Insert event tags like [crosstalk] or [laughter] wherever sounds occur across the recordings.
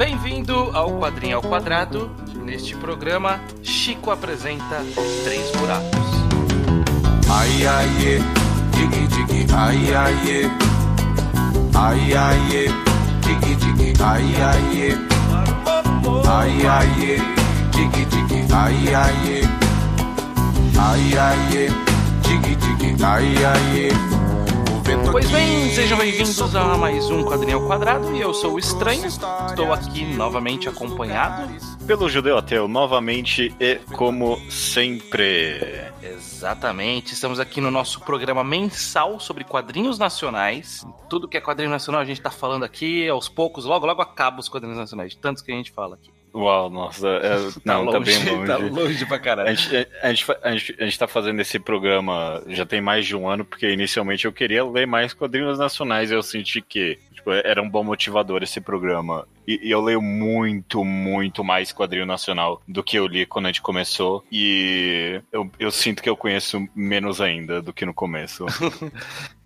Bem-vindo ao Quadrinho ao Quadrado. Neste programa, Chico apresenta Três Buracos. Ai, ai. Digi, digi, ai, ai, é. Ai, ai. Digi, digi, ai, ai, é. Ai, ai. Digi, digi, ai, ai, é. Ai, ai, ai, ai. Pois bem, sejam bem-vindos a mais um Quadrinho ao Quadrado e eu sou o Estranho. Estou aqui novamente acompanhado. Pelo Judeu Ateu, novamente e como sempre. Exatamente, estamos aqui no nosso programa mensal sobre quadrinhos nacionais. Tudo que é quadrinho nacional a gente tá falando aqui, aos poucos, logo, logo acaba os quadrinhos nacionais, tantos que a gente fala aqui. Uau, nossa, é- [laughs] não, tá, bem longe. Tá longe pra A caralho. gente, a, gente, fa- a, gente, a gente tá fazendo esse programa já tem mais de um ano, porque inicialmente eu queria ler mais quadrinhos nacionais e eu senti que tipo, era um bom motivador esse programa. E, e eu leio muito, muito mais quadrinho nacional do que eu li quando a gente começou. E eu, eu sinto que eu conheço menos ainda do que no começo. [laughs]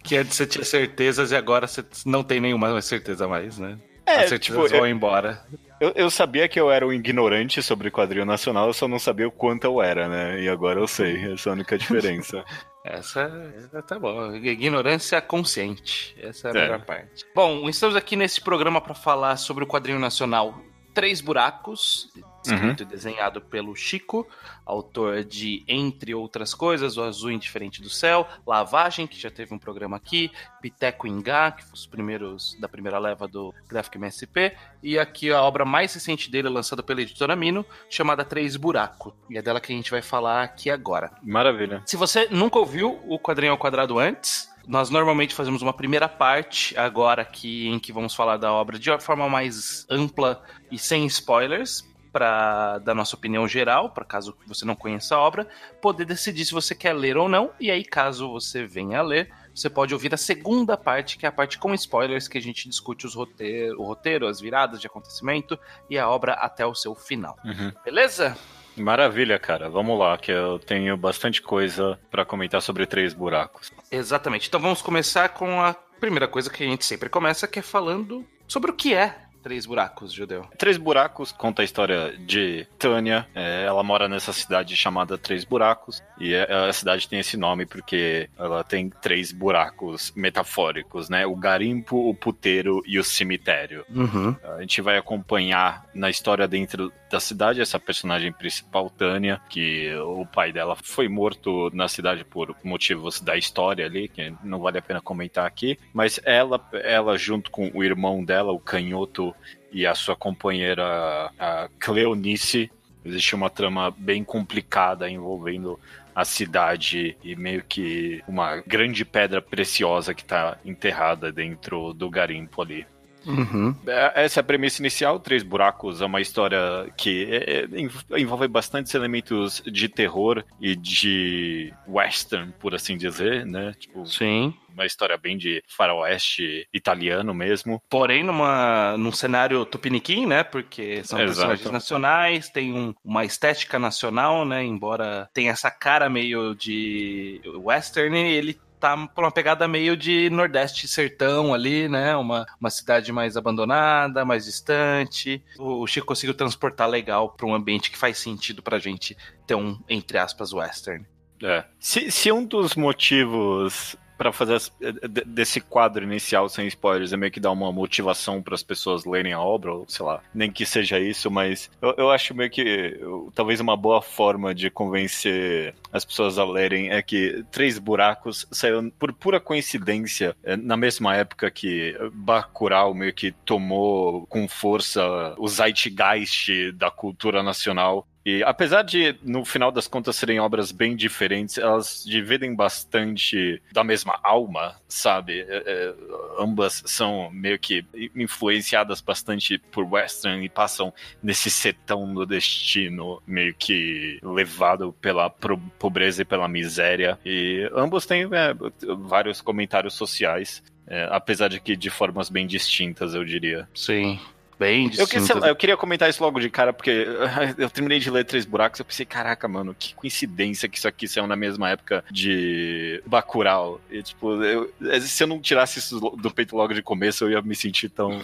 Que antes você tinha certezas e agora você não tem nenhuma certeza mais, né? É, As certezas tipo, vão embora. Eu, eu sabia que eu era um ignorante sobre quadrinho nacional, eu só não sabia o quanto eu era, né? E agora eu sei, essa é a única diferença. [laughs] Essa, essa tá bom. Ignorância consciente. Essa é a É. melhor parte. Bom, estamos aqui nesse programa para falar sobre o quadrinho nacional Três Buracos, escrito e desenhado pelo Chico, autor de Entre Outras Coisas, O Azul Indiferente do Céu, Lavagem, que já teve um programa aqui, Piteco Ingá, que foi os primeiros da primeira leva do Graphic MSP, e aqui a obra mais recente dele, lançada pela editora Mino, chamada Três Buracos. E é dela que a gente vai falar aqui agora. Maravilha. Se você nunca ouviu o Quadrinho ao Quadrado antes, nós normalmente fazemos uma primeira parte agora aqui em que vamos falar da obra de uma forma mais ampla e sem spoilers. Para dar nossa opinião geral, para caso você não conheça a obra, poder decidir se você quer ler ou não. E aí, caso você venha a ler, você pode ouvir a segunda parte, que é a parte com spoilers, que a gente discute os roteiro, o roteiro, as viradas de acontecimento e a obra até o seu final. Uhum. Beleza? Maravilha, cara. Vamos lá, que eu tenho bastante coisa pra comentar sobre Três Buracos. Exatamente. Então vamos começar com a primeira coisa que a gente sempre começa, que é falando sobre o que é Três Buracos, Judeu. Três Buracos conta a história de Tânia. É, ela mora nessa cidade chamada Três Buracos. E é- a cidade tem esse nome porque ela tem três buracos metafóricos, né? O garimpo, o puteiro e o cemitério. Uhum. A gente vai acompanhar na história dentro da cidade essa personagem principal, Tânia, que o pai dela foi morto na cidade por motivos da história ali, que não vale a pena comentar aqui. Mas ela, ela junto com o irmão dela, o Canhoto, e a sua companheira, a Cleonice, existe uma trama bem complicada envolvendo a cidade e meio que uma grande pedra preciosa que está enterrada dentro do garimpo ali. Uhum. É, Essa é a premissa inicial. Três Buracos é uma história que é, é, env- envolve bastantes elementos de terror e de western, por assim dizer, né? Tipo, Sim. uma história bem de faroeste italiano mesmo. Porém, numa, num cenário tupiniquim, né? Porque são Exato. personagens nacionais, tem um- uma estética nacional, né? Embora tenha essa cara meio de western, ele tá por uma pegada meio de nordeste sertão ali, né? Uma, uma cidade mais abandonada, mais distante. O, o Chico conseguiu transportar legal para um ambiente que faz sentido pra gente ter um, entre aspas, western. É. Se, se um dos motivos para fazer as- de- desse quadro inicial sem spoilers é meio que dar uma motivação para as pessoas lerem a obra, ou sei lá, nem que seja isso, mas eu, eu acho meio que eu- talvez uma boa forma de convencer as pessoas a lerem é que Três Buracos saiu por pura coincidência é, na mesma época que Bacurau meio que tomou com força o zeitgeist da cultura nacional e apesar de, no final das contas, serem obras bem diferentes, elas dividem bastante da mesma alma, sabe? É, é, ambas são meio que influenciadas bastante por western e passam nesse setão do destino, meio que levado pela pobreza e pela miséria. E ambos têm é, vários comentários sociais. é, apesar de que de formas bem distintas, eu diria. Sim. Bem Eu, lá, eu queria comentar isso logo de cara, porque [laughs] eu terminei de ler Três Buracos eu pensei, caraca, mano, que coincidência que isso aqui saiu na mesma época de Bacurau. E, tipo, eu- se eu não tirasse isso do peito logo de começo, eu ia me sentir tão...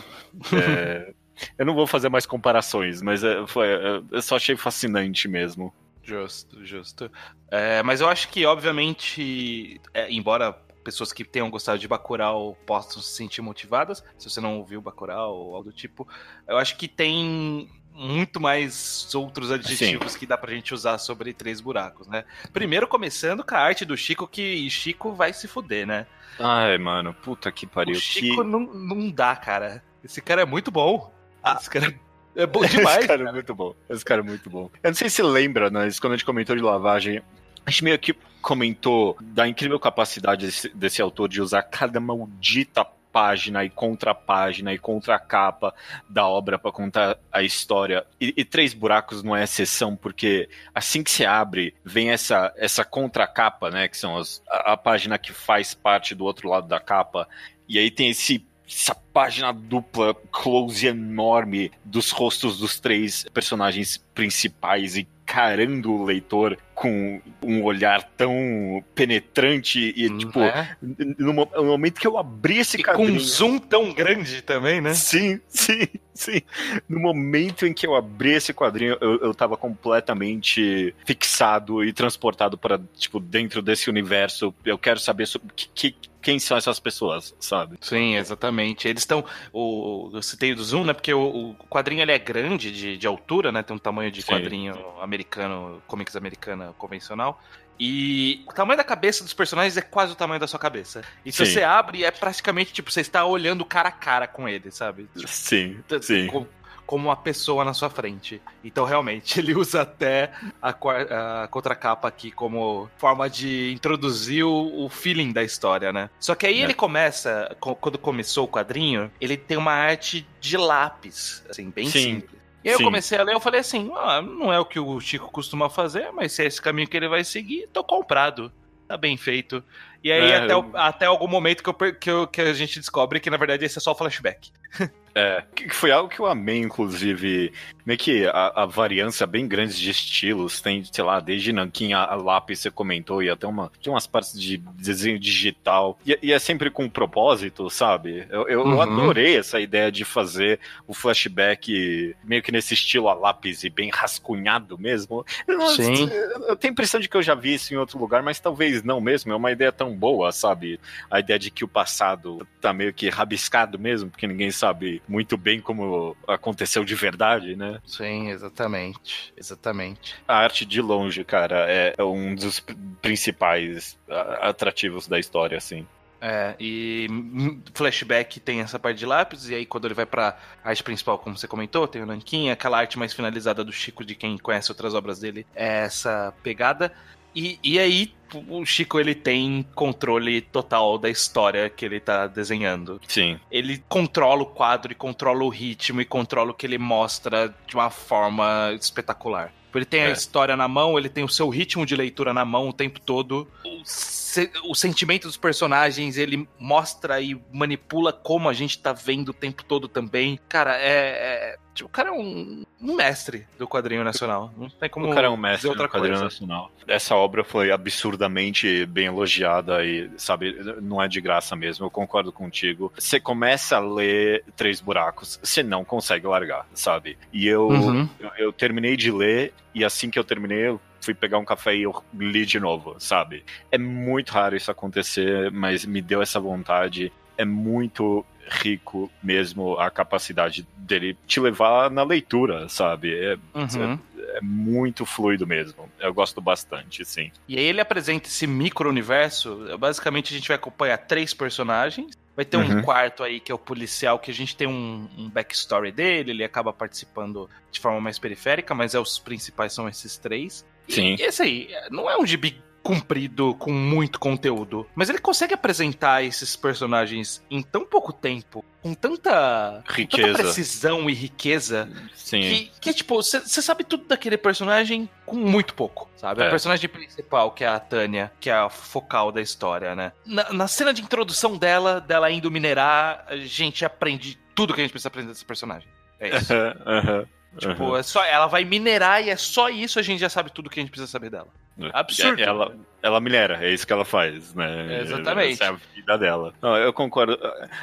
é, [laughs] Eu não vou fazer mais comparações, mas é, foi, é, eu só achei fascinante mesmo. Justo, justo. É, mas eu acho que, obviamente, é, embora pessoas que tenham gostado de Bacurau possam se sentir motivadas, se você não ouviu Bacurau ou algo do tipo, eu acho que tem muito mais outros adjetivos Sim. que dá pra gente usar sobre Três Buracos, né? Primeiro, começando com a arte do Chico, que Chico vai se fuder, né? Ai, mano, puta que pariu. O Chico que... não, não dá, cara. Esse cara é muito bom. Ah. Esse cara é bom [laughs] demais. Esse cara, é muito bom. Esse cara é muito bom. Eu não sei se lembra, mas quando a gente comentou de lavagem, a gente meio que comentou da incrível capacidade desse, desse autor de usar cada maldita página e contrapágina e contracapa da obra para contar a história. E, e, Três Buracos não é exceção, porque assim que se abre, vem essa, essa contracapa, né? Que são as, a, a página que faz parte do outro lado da capa. E aí tem esse essa página dupla, close enorme dos rostos dos três personagens principais e encarando o leitor com um olhar tão penetrante e, hum, tipo, é? no, no, momento que eu abri esse e quadrinho... com um zoom tão grande também, né? Sim, sim, sim. No momento em que eu abri esse quadrinho, eu, eu tava completamente fixado e transportado para tipo, dentro desse universo. Eu quero saber sobre que, que quem são essas pessoas, sabe? Sim, exatamente. Eles estão. O, eu citei do Zoom, né? Porque o, o quadrinho ele é grande de, de altura, né? Tem um tamanho de Sim. quadrinho americano, comics americana convencional. E o tamanho da cabeça dos personagens é quase o tamanho da sua cabeça. E se sim. você abre, é praticamente tipo, você está olhando cara a cara com ele, sabe? Sim, sim como uma pessoa na sua frente. Então, realmente, [laughs] ele usa até a, a contracapa aqui como forma de introduzir o, o feeling da história, né? Só que aí é. ele começa, quando começou o quadrinho, ele tem uma arte de lápis, assim, bem Sim. simples. E aí Sim. eu comecei a ler, eu falei assim, ah, não é o que o Chico costuma fazer, mas se é esse caminho que ele vai seguir, tô comprado. Tá bem feito. E aí, é, até, eu... até algum momento que, eu, que, eu, que a gente descobre que, na verdade, esse é só flashback. [laughs] É, que foi algo que eu amei, inclusive. Meio que a, a variância bem grande de estilos. Tem, sei lá, desde Nankin a, a lápis, você comentou, e até uma, tem umas partes de desenho digital. E, e é sempre com propósito, sabe? Eu, eu, uhum. eu, adorei essa ideia de fazer o flashback meio que nesse estilo a lápis e bem rascunhado mesmo. Sim. Eu tenho a impressão de que eu já vi isso em outro lugar, mas talvez não mesmo. É uma ideia tão boa, sabe? A ideia de que o passado tá meio que rabiscado mesmo, porque ninguém sabe muito bem como aconteceu de verdade, né? Sim, exatamente. Exatamente. A arte de longe, cara, é, é um dos principais atrativos da história, assim. É, e flashback tem essa parte de lápis, e aí quando ele vai pra arte principal, como você comentou, tem o Nankin, aquela arte mais finalizada do Chico, de quem conhece outras obras dele, é essa pegada. E, e aí, o Chico ele tem controle total da história que ele tá desenhando. Sim. Ele controla o quadro e controla o ritmo e controla o que ele mostra de uma forma espetacular. Ele tem é. a história na mão, ele tem o seu ritmo de leitura na mão o tempo todo. Se, o sentimento dos personagens, ele mostra e manipula como a gente tá vendo o tempo todo também. Cara, é, é Tipo, o cara é um, um, mestre do quadrinho nacional. Não tem como. O cara é um mestre do quadrinho coisa. nacional. Essa obra foi absurdamente bem elogiada e, sabe, não é de graça mesmo. Eu concordo contigo. Você começa a ler Três Buracos, você não consegue largar, sabe? E eu, uhum. eu, eu terminei de ler e assim que eu terminei, eu fui pegar um café e eu li de novo, sabe? É muito raro isso acontecer, mas me deu essa vontade. É muito rico mesmo a capacidade dele te levar na leitura, sabe? É, uhum. é, é, muito fluido mesmo. Eu gosto bastante, sim. E aí ele apresenta esse micro-universo. Basicamente, a gente vai acompanhar três personagens. Vai ter uhum. um quarto aí que é o policial, que a gente tem um, um, backstory dele, ele acaba participando de forma mais periférica, mas é, os principais são esses três. Sim. E esse aí, não é um gibi comprido com muito conteúdo. Mas ele consegue apresentar esses personagens em tão pouco tempo, com tanta, riqueza. tanta precisão e riqueza, Sim. que, que tipo, você sabe tudo daquele personagem com muito pouco, sabe? É. A personagem principal, que é a Tânia, que é a focal da história, né? Na, na cena de introdução dela, dela indo minerar, a gente aprende tudo que a gente precisa aprender desse personagem. É isso. [laughs] Tipo, uhum. é só, ela vai minerar e é só isso, a gente já sabe tudo que a gente precisa saber dela. Absurdo. Ela, ela minera, é isso que ela faz, né? Exatamente. Essa é a vida dela. Não, eu concordo.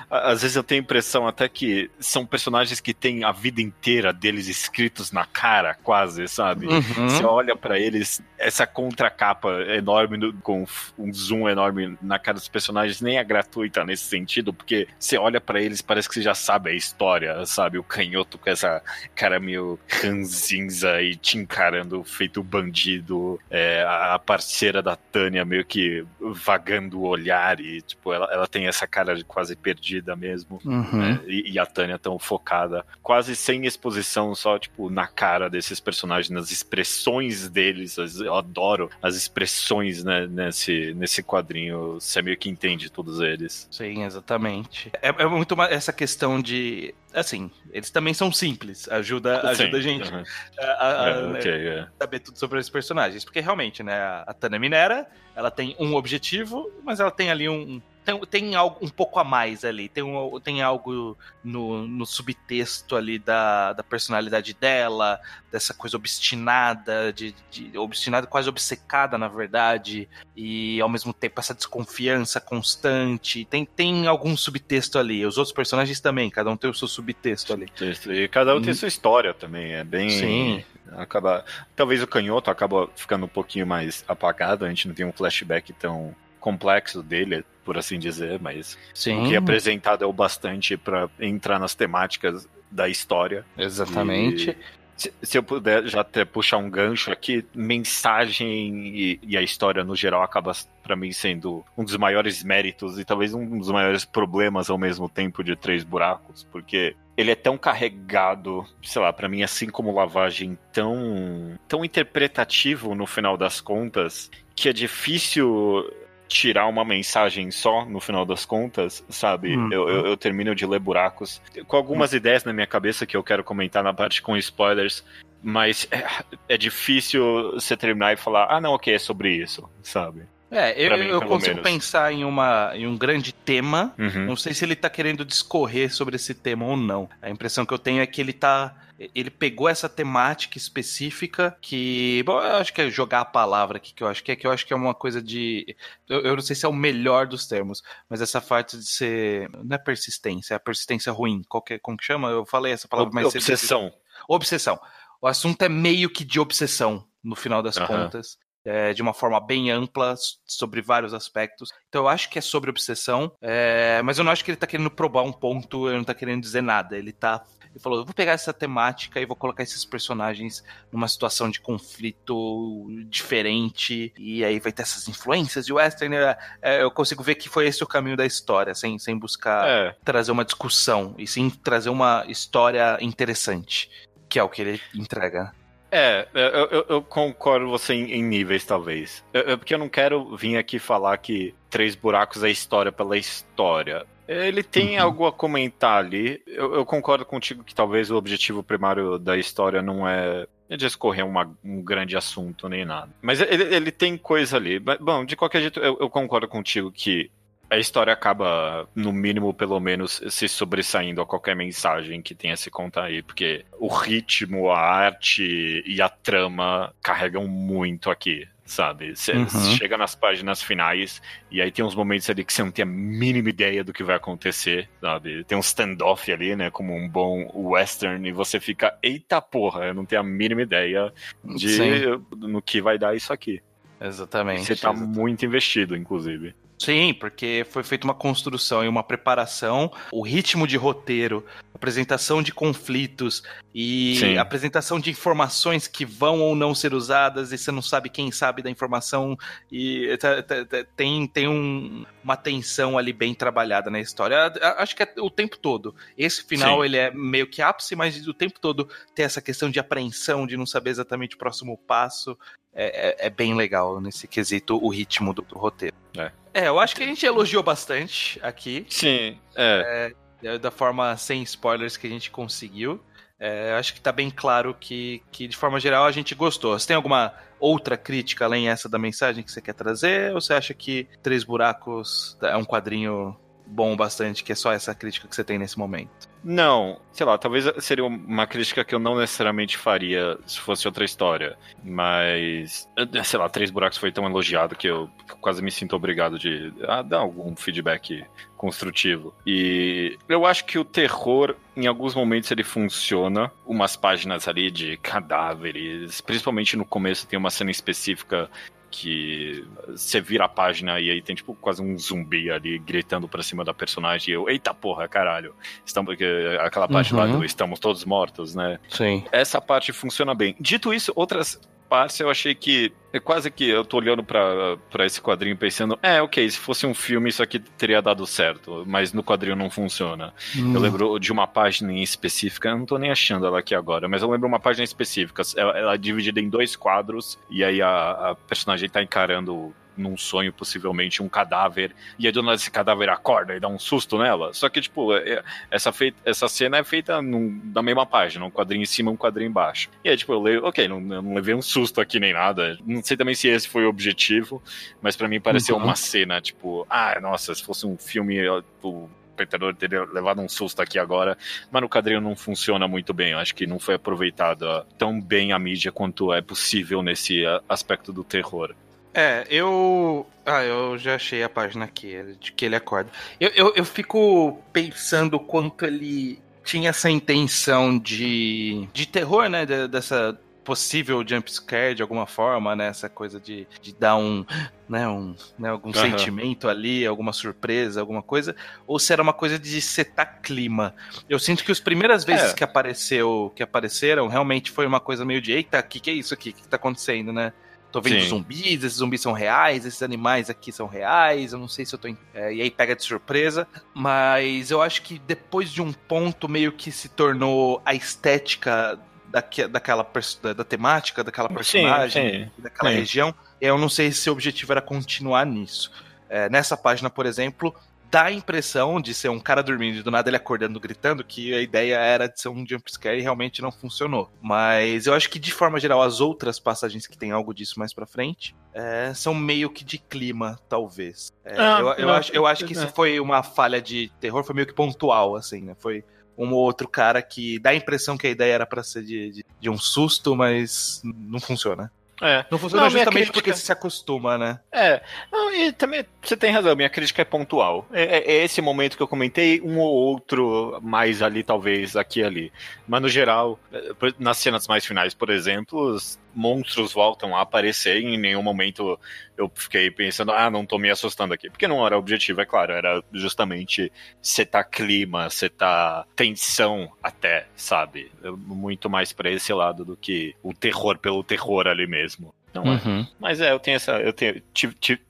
Às vezes eu tenho a impressão até que são personagens que têm a vida inteira deles escritos na cara, quase, sabe? Uhum. Você olha pra eles, essa contracapa enorme, no- com um zoom enorme na cara dos personagens, nem é gratuita nesse sentido, porque você olha pra eles, parece que você já sabe a história, sabe? O canhoto com essa cara meio ranzinza e te encarando feito bandido, é, a parceira da Tânia meio que vagando o olhar e, tipo, ela, ela tem essa cara de quase perdida mesmo. Uhum. né? E, e a Tânia tão focada, quase sem exposição, só tipo na cara desses personagens, nas expressões deles. Eu adoro as expressões né, nesse, nesse quadrinho. Você meio que entende todos eles. Sim, exatamente. É, é muito uma- essa questão de. Assim, eles também são simples. Ajuda, ajuda a Sim, gente uhum. a, a- É, a, ok, é. saber tudo sobre esses personagens. Porque realmente, né, a, a Tânia Minera, ela tem um objetivo, mas ela tem ali um. Tem, tem algo um pouco a mais ali. Tem, um, tem algo no, no subtexto ali da, da personalidade dela, dessa coisa obstinada, de, de obstinada, quase obcecada, na verdade, e ao mesmo tempo essa desconfiança constante. Tem, tem algum subtexto ali. Os outros personagens também, cada um tem o seu subtexto ali. E cada um tem Hum. sua história também. É bem. Sim. Acaba... Talvez o canhoto acaba ficando um pouquinho mais apagado. A gente não tem um flashback tão complexo dele, por assim dizer, mas Sim. o que é apresentado é o bastante pra entrar nas temáticas da história. Exatamente. E se, se eu puder já até puxar um gancho aqui, mensagem e, e a história no geral acaba pra mim sendo um dos maiores méritos e talvez um dos maiores problemas ao mesmo tempo de Três Buracos, porque ele é tão carregado, sei lá, pra mim assim como lavagem tão tão interpretativo no final das contas, que é difícil tirar uma mensagem só no final das contas, sabe? Uhum. Eu, eu, eu termino de ler buracos com algumas ideias na minha cabeça que eu quero comentar na parte com spoilers, mas é, é difícil você terminar e falar, ah, não, ok, é sobre isso, sabe? É, eu, mim, eu consigo menos. pensar em, uma, em um grande tema. Uhum. Não sei se ele tá querendo discorrer sobre esse tema ou não. A impressão que eu tenho é que ele tá. Ele pegou essa temática específica que. Bom, eu acho que é jogar a palavra aqui que eu acho que é que eu acho que é uma coisa de. Eu, eu não sei se é o melhor dos termos, mas essa parte de ser. Não é persistência, é a persistência ruim. Qualquer, como que chama? Eu falei essa palavra mais cedo. Obsessão. Obsessão. O assunto é meio que de obsessão, no final das Aham. contas. é, de uma forma bem ampla, sobre vários aspectos. Então eu acho que é sobre obsessão, é, mas eu não acho que ele tá querendo provar um ponto, ele não tá querendo dizer nada. Ele tá. Ele falou: eu vou pegar essa temática e vou colocar esses personagens numa situação de conflito diferente, e aí vai ter essas influências de western. é, é, eu consigo ver que foi esse o caminho da história, sem, sem buscar É, trazer uma discussão, e sim trazer uma história interessante, que é o que ele entrega. É, eu, eu- eu concordo com você em, em níveis, talvez. Eu- porque eu não quero vir aqui falar que Três Buracos é história pela história. Ele tem Uhum. algo a comentar ali. Eu, eu concordo contigo que talvez o objetivo primário da história não é discorrer uma- um grande assunto nem nada. Mas ele, ele tem coisa ali. Mas, Bom, de qualquer jeito, eu, eu concordo contigo que a história acaba, no mínimo, pelo menos, se sobressaindo a qualquer mensagem que tenha se contar aí, porque o ritmo, a arte e a trama carregam muito aqui, sabe? Você Uhum. chega nas páginas finais e aí tem uns momentos ali que você não tem a mínima ideia do que vai acontecer, sabe? Tem um standoff ali, né, como um bom western, e você fica, eita porra, eu não tenho a mínima ideia de Sim. no que vai dar isso aqui. Exatamente. Você tá exatamente. muito investido, inclusive. Sim, porque foi feita uma construção e uma preparação, o ritmo de roteiro, apresentação de conflitos e Sim. apresentação de informações que vão ou não ser usadas e você não sabe quem sabe da informação e tá- tá- tá- tem, tem um- uma tensão ali bem trabalhada na história. Acho que é o tempo todo. Esse final Sim. ele é meio que ápice, mas o tempo todo tem essa questão de apreensão, de não saber exatamente o próximo passo. É, é- é bem legal nesse quesito o ritmo do, do roteiro. É. É, eu acho que a gente elogiou bastante aqui, Sim, é. é, da forma sem spoilers que a gente conseguiu. É, acho que tá bem claro que, que, de forma geral, a gente gostou. Você tem alguma outra crítica além essa da mensagem que você quer trazer? Ou você acha que Três Buracos é um quadrinho bom bastante, que é só essa crítica que você tem nesse momento? Não, sei lá, talvez seria uma crítica que eu não necessariamente faria se fosse outra história. Mas, sei lá, Três Buracos foi tão elogiado que eu quase me sinto obrigado de ah, dar algum feedback construtivo. E eu acho que o terror, em alguns momentos, ele funciona. Umas páginas ali de cadáveres, principalmente no começo, tem uma cena específica que você vira a página e aí tem tipo quase um zumbi ali gritando pra cima da personagem e eu, eita porra, caralho. Estamos, aquela parte uhum. lá do estamos todos mortos, né? Sim. Essa parte funciona bem. Dito isso, outras partes eu achei que é quase que eu tô olhando para esse quadrinho pensando, é, ok, se fosse um filme isso aqui teria dado certo, mas no quadrinho não funciona. Hum. Eu lembro de uma página em específica, eu não tô nem achando ela aqui agora, mas eu lembro uma página específica, ela, ela é dividida em dois quadros, e aí a, a personagem tá encarando num sonho, possivelmente, um cadáver, e aí do nada esse cadáver acorda e dá um susto nela. Só que, tipo, é, essa, feita, essa cena é feita num, na mesma página, um quadrinho em cima, um quadrinho embaixo. E aí, tipo, eu leio, ok, não, não levei um susto aqui nem nada. Não sei também se esse foi o objetivo, mas para mim pareceu uhum. uma cena, tipo, ah, nossa, se fosse um filme, o espectador teria levado um susto aqui agora, mas no quadrinho não funciona muito bem. Eu acho que não foi aproveitada tão bem a mídia quanto é possível nesse aspecto do terror. É, eu. Ah, eu já achei a página aqui, de que ele acorda. Eu, eu, eu fico pensando quanto ele tinha essa intenção de, de terror, né? dessa possível jumpscare de alguma forma, né? Essa coisa de, de dar um, né, um, né, algum uhum. sentimento ali, alguma surpresa, alguma coisa, ou se era uma coisa de setar clima. Eu sinto que as primeiras vezes é. que apareceu, que apareceram, realmente foi uma coisa meio de, eita, o que, que é isso aqui? O que, que tá acontecendo, né? Tô vendo Sim. zumbis, esses zumbis são reais, esses animais aqui são reais, eu não sei se eu tô. É, e aí pega de surpresa. Mas eu acho que depois de um ponto meio que se tornou a estética daque, daquela da, da, temática, daquela personagem, sim, sim, daquela sim. região. Eu não sei se o objetivo era continuar nisso. É, nessa página, por exemplo, dá a impressão de ser um cara dormindo e do nada ele acordando gritando, que a ideia era de ser um jumpscare e realmente não funcionou. Mas eu acho que de forma geral as outras passagens que tem algo disso mais pra frente é, são meio que de clima, talvez. É, ah, eu, eu, acho, eu acho que se foi uma falha de terror, foi meio que pontual, assim, né? Foi um ou outro cara que dá a impressão que a ideia era para ser de, de, de um susto, mas não funciona. É. Não funciona não, justamente crítica... porque você se acostuma, né? É. Não, e também você tem razão, minha crítica é pontual. É, é, é, esse momento que eu comentei, um ou outro mais ali, talvez, aqui e ali. Mas no geral, é, nas cenas mais finais, por exemplo, os monstros voltam a aparecer e em nenhum momento eu fiquei pensando, ah, não tô me assustando aqui. Porque não era o objetivo, é claro, era justamente setar clima, setar tensão até, sabe? Muito mais para esse lado do que o terror pelo terror ali mesmo. Não é? Uhum. Mas é, eu tenho essa, eu tenho,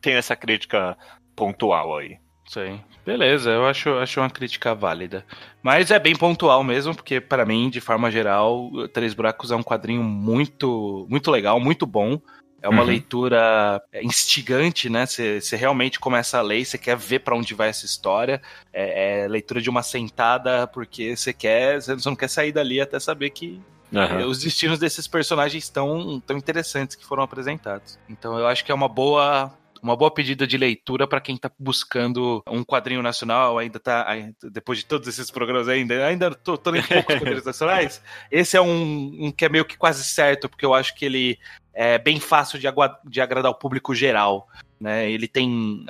tenho essa crítica pontual aí. Sim. Beleza, eu acho, acho uma crítica válida. Mas é bem pontual mesmo, porque para mim, de forma geral, Três Buracos é um quadrinho muito, muito legal, muito bom. É uma uhum. leitura instigante, né? Você realmente começa a ler, você quer ver para onde vai essa história. É, é, leitura de uma sentada, porque você quer, você não quer sair dali até saber que Uhum. Os destinos desses personagens tão, tão interessantes que foram apresentados. Então eu acho que é uma boa uma boa pedida de leitura para quem está buscando um quadrinho nacional, ainda tá, depois de todos esses programas ainda, ainda tô, tô em poucos quadrinhos [laughs] nacionais. Esse é um, um, que é meio que quase certo, porque eu acho que ele é bem fácil de, de agradar o público geral. Né? Ele tem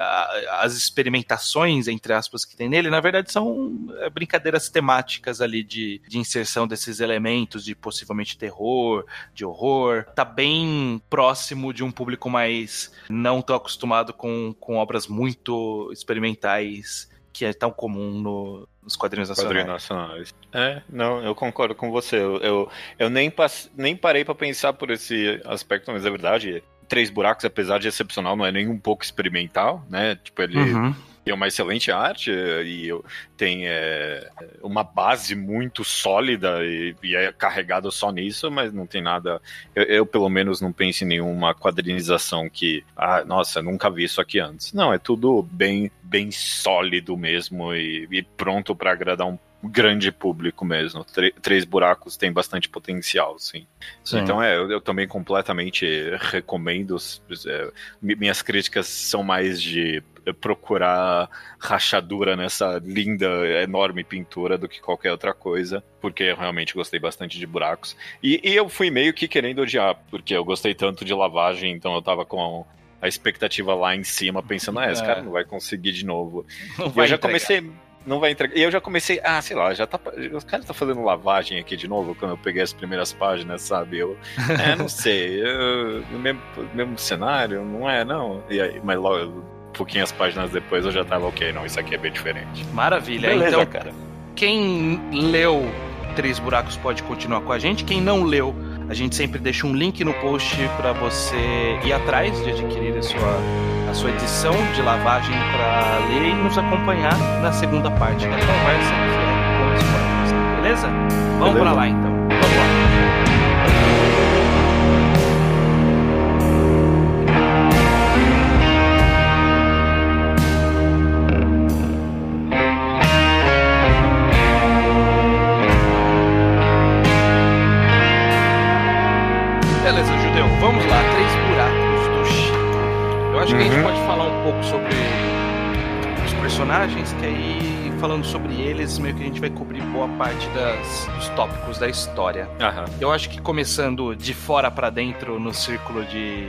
as experimentações, entre aspas, que tem nele, na verdade são é, brincadeiras temáticas ali de, de inserção desses elementos de possivelmente terror, de horror. Tá bem próximo de um público mais não tão acostumado com, com obras muito experimentais que é tão comum no, nos quadrinhos nacionais. Quadrinhos nacionais. É, não, eu concordo com você. Eu, eu, eu nem, pass, nem parei para pensar por esse aspecto, mas é verdade. Três Buracos, apesar de excepcional, não é nem um pouco experimental, né? Tipo, ele uhum. tem uma excelente arte e tem é, uma base muito sólida e, e, é carregado só nisso, mas não tem nada. Eu, eu, pelo menos, não penso em nenhuma quadrinização que, ah, nossa, nunca vi isso aqui antes. Não, é tudo bem, bem sólido mesmo e, e pronto para agradar um grande público mesmo. Tr Três Buracos tem bastante potencial, sim. sim. Então é, eu, eu, também completamente recomendo. É, minhas críticas são mais de procurar rachadura nessa linda, enorme pintura do que qualquer outra coisa, porque eu realmente gostei bastante de buracos. E, e eu fui meio que querendo odiar, porque eu gostei tanto de lavagem, então eu tava com a expectativa lá em cima, pensando, ah, esse é. cara não vai conseguir de novo. Eu já entregar. comecei não vai entregar. E eu já comecei, ah, sei lá, já tá. Os caras tá fazendo lavagem aqui de novo quando eu peguei as primeiras páginas, sabe? Eu, [laughs] é, não sei, eu, mesmo, mesmo cenário, não é, não. E aí, mas logo, pouquinhas páginas depois eu já tava, ok, não, isso aqui é bem diferente. Maravilha, Beleza, então, cara. Quem leu Três Buracos pode continuar com a gente, quem não leu a gente sempre deixa um link no post para você ir atrás de adquirir a sua, a sua edição de lavagem para ler e nos acompanhar na segunda parte da conversa, que é com spoilers. Beleza? Vamos para lá então. Vamos lá. Pouco sobre os personagens, que aí, falando sobre eles, meio que a gente vai cobrir boa parte das, dos tópicos da história. Eu acho que começando de fora para dentro no círculo de,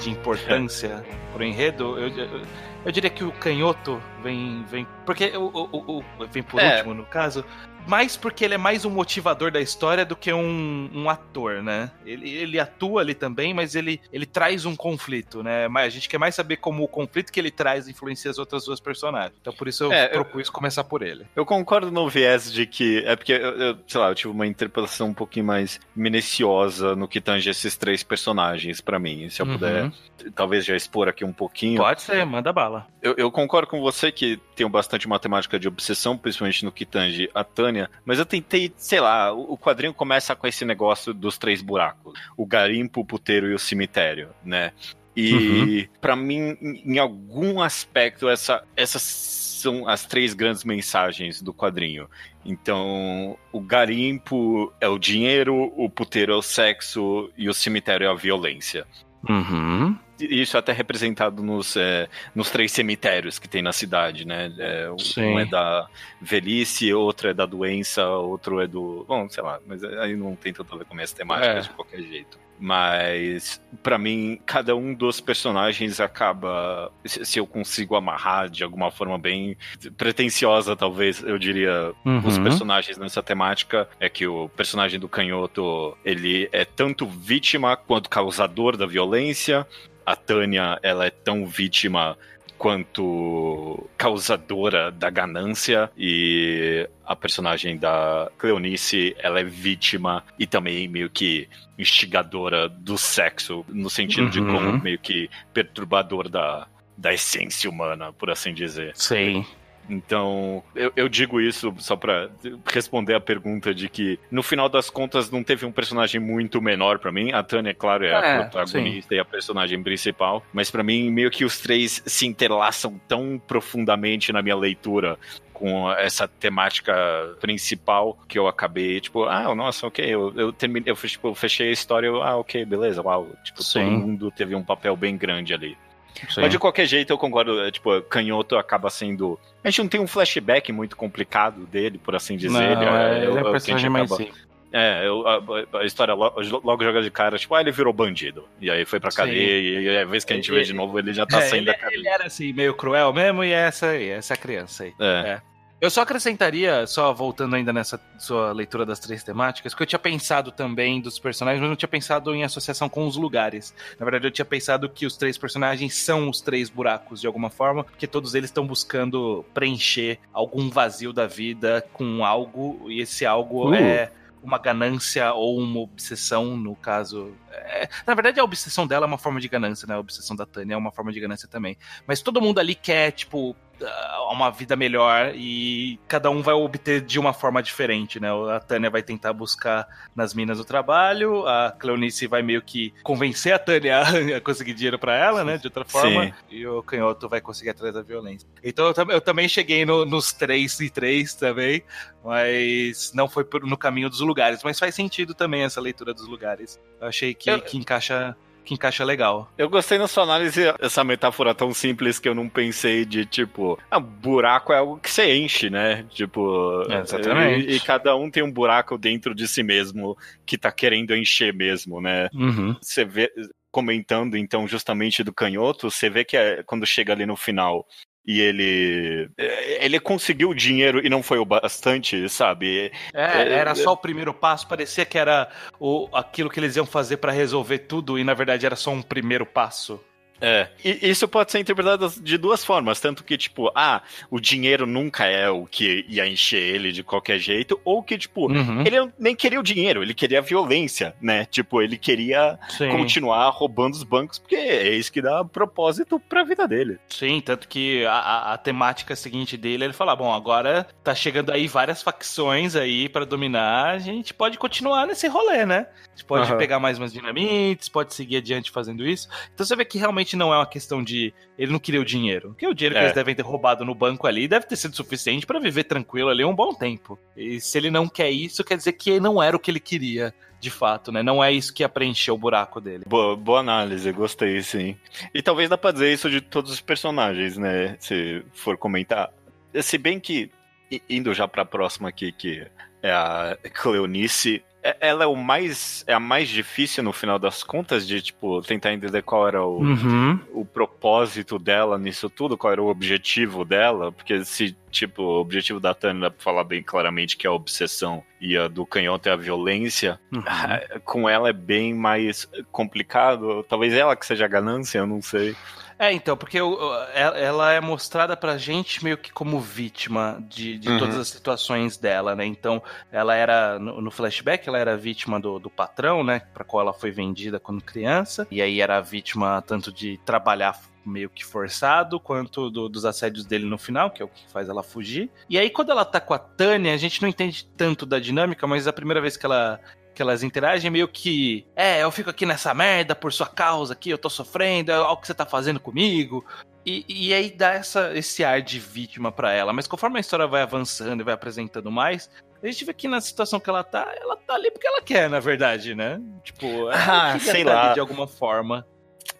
de importância [laughs] pro enredo, eu, eu, eu, diria que o canhoto vem. vem porque o, o, o vem por é. último, no caso mais porque ele é mais um motivador da história do que um, um ator, né? Ele, ele atua ali também, mas ele, ele traz um conflito, né? Mas a gente quer mais saber como o conflito que ele traz influencia as outras duas personagens. Então por isso eu é, propus eu, começar por ele. Eu concordo no viés de que. É porque, eu, eu, sei lá, eu tive uma interpretação um pouquinho mais minuciosa no que tange esses três personagens para mim. Se eu uhum. puder, talvez já expor aqui um pouquinho. Pode ser, manda bala. Eu, eu concordo com você que tem bastante matemática de obsessão, principalmente no que tange a Tânia mas eu tentei, sei lá, o quadrinho começa com esse negócio dos três buracos: o garimpo, o puteiro e o cemitério, né? E uhum. para mim, em algum aspecto, essa, essas são as três grandes mensagens do quadrinho. Então, o garimpo é o dinheiro, o puteiro é o sexo e o cemitério é a violência. Uhum isso é até representado nos, é, nos três cemitérios que tem na cidade, né? É, um é da velhice, outro é da doença, outro é do. Bom, sei lá, mas aí não tem tanto a ver com minhas temáticas é. de qualquer jeito. Mas, para mim, cada um dos personagens acaba. Se eu consigo amarrar de alguma forma bem pretensiosa, talvez, eu diria, uhum. os personagens nessa temática, é que o personagem do canhoto ele é tanto vítima quanto causador da violência a Tânia ela é tão vítima quanto causadora da ganância e a personagem da Cleonice, ela é vítima e também meio que instigadora do sexo, no sentido uhum. de como meio que perturbador da, da essência humana, por assim dizer. Sim. Então, eu, eu digo isso só para responder a pergunta de que, no final das contas, não teve um personagem muito menor para mim. A Tânia, claro, é, é a protagonista sim. e a personagem principal, mas para mim, meio que os três se interlaçam tão profundamente na minha leitura com essa temática principal que eu acabei, tipo, ah, nossa, ok, eu, eu terminei, eu, tipo, fechei a história, eu, ah, ok, beleza, uau, tipo, Sim. todo mundo teve um papel bem grande ali. Sim. Mas de qualquer jeito, eu concordo. É, tipo, Canhoto acaba sendo. A gente não tem um flashback muito complicado dele, por assim dizer. Não, ele é, ele é um personagem mais acaba... É, eu, a, a, história logo, logo joga de cara, tipo, ah, ele virou bandido. E aí foi pra cadeia, Sim. e, a vez que a gente vê de novo, ele já tá é, saindo ele, da cadeia. Ele era assim, meio cruel mesmo, e é essa aí, essa criança aí. É. é. Eu só acrescentaria, só voltando ainda nessa sua leitura das três temáticas, que eu tinha pensado também dos personagens, mas não tinha pensado em associação com os lugares. Na verdade, eu tinha pensado que os três personagens são os três buracos de alguma forma, porque todos eles estão buscando preencher algum vazio da vida com algo, e esse algo uh. é uma ganância ou uma obsessão, no caso é, na verdade, a obsessão dela é uma forma de ganância, né? A obsessão da Tânia é uma forma de ganância também. Mas todo mundo ali quer, tipo, uma vida melhor e cada um vai obter de uma forma diferente, né? A Tânia vai tentar buscar nas minas do trabalho, a Cleonice vai meio que convencer a Tânia [laughs] a conseguir dinheiro para ela, né? De outra forma, Sim. e o Canhoto vai conseguir atrás da violência. Então eu, eu também cheguei no, nos três e três também, mas não foi no caminho dos lugares. Mas faz sentido também essa leitura dos lugares. Eu achei que, eu... que encaixa que encaixa legal. Eu gostei na sua análise essa metáfora tão simples que eu não pensei de tipo, ah, buraco é algo que você enche, né? Tipo, é, exatamente. E, e, cada um tem um buraco dentro de si mesmo que tá querendo encher mesmo, né? Uhum. Você vê comentando então justamente do canhoto, você vê que é, quando chega ali no final e ele ele conseguiu o dinheiro e não foi o bastante, sabe? É, é era só o primeiro passo, parecia que era o, aquilo que eles iam fazer para resolver tudo e na verdade era só um primeiro passo. É, e isso pode ser interpretado de duas formas, tanto que, tipo, ah, o dinheiro nunca é o que ia encher ele de qualquer jeito, ou que, tipo, uhum. ele nem queria o dinheiro, ele queria a violência, né? Tipo, ele queria Sim. continuar roubando os bancos, porque é isso que dá propósito pra vida dele. Sim, tanto que a, a, a temática seguinte dele, ele fala, bom, agora tá chegando aí várias facções aí para dominar, a gente pode continuar nesse rolê, né? A gente pode uhum. pegar mais umas dinamites, pode seguir adiante fazendo isso. Então você vê que realmente não é uma questão de ele não queria o dinheiro. Porque o dinheiro é. que eles devem ter roubado no banco ali deve ter sido suficiente para viver tranquilo ali um bom tempo. E se ele não quer isso, quer dizer que não era o que ele queria de fato, né? Não é isso que ia preencher o buraco dele. Boa, boa análise, gostei, sim. E talvez dá pra dizer isso de todos os personagens, né? Se for comentar. Se bem que, indo já pra próxima aqui, que é a Cleonice, ela é o mais é a mais difícil no final das contas de tipo tentar entender qual era o, uhum. o propósito dela nisso tudo, qual era o objetivo dela, porque se tipo o objetivo da Tânia falar bem claramente que é a obsessão e a do canhoto é a violência, uhum. [laughs] com ela é bem mais complicado, talvez ela que seja a ganância, eu não sei. É, então, porque ela é mostrada pra gente meio que como vítima de, de uhum. todas as situações dela, né? Então, ela era, no, flashback, ela era vítima do, do patrão, né? Pra qual ela foi vendida quando criança. E aí era vítima tanto de trabalhar meio que forçado, quanto do, dos assédios dele no final, que é o que faz ela fugir. E aí, quando ela tá com a Tânia, a gente não entende tanto da dinâmica, mas a primeira vez que ela que elas interagem meio que, é, eu fico aqui nessa merda por sua causa aqui, eu tô sofrendo, olha o que você tá fazendo comigo. E, e aí dá essa, esse ar de vítima para ela. Mas conforme a história vai avançando e vai apresentando mais, a gente vê que na situação que ela tá, ela tá ali porque ela quer, na verdade, né? Tipo, ela ah, sei lá. de alguma forma.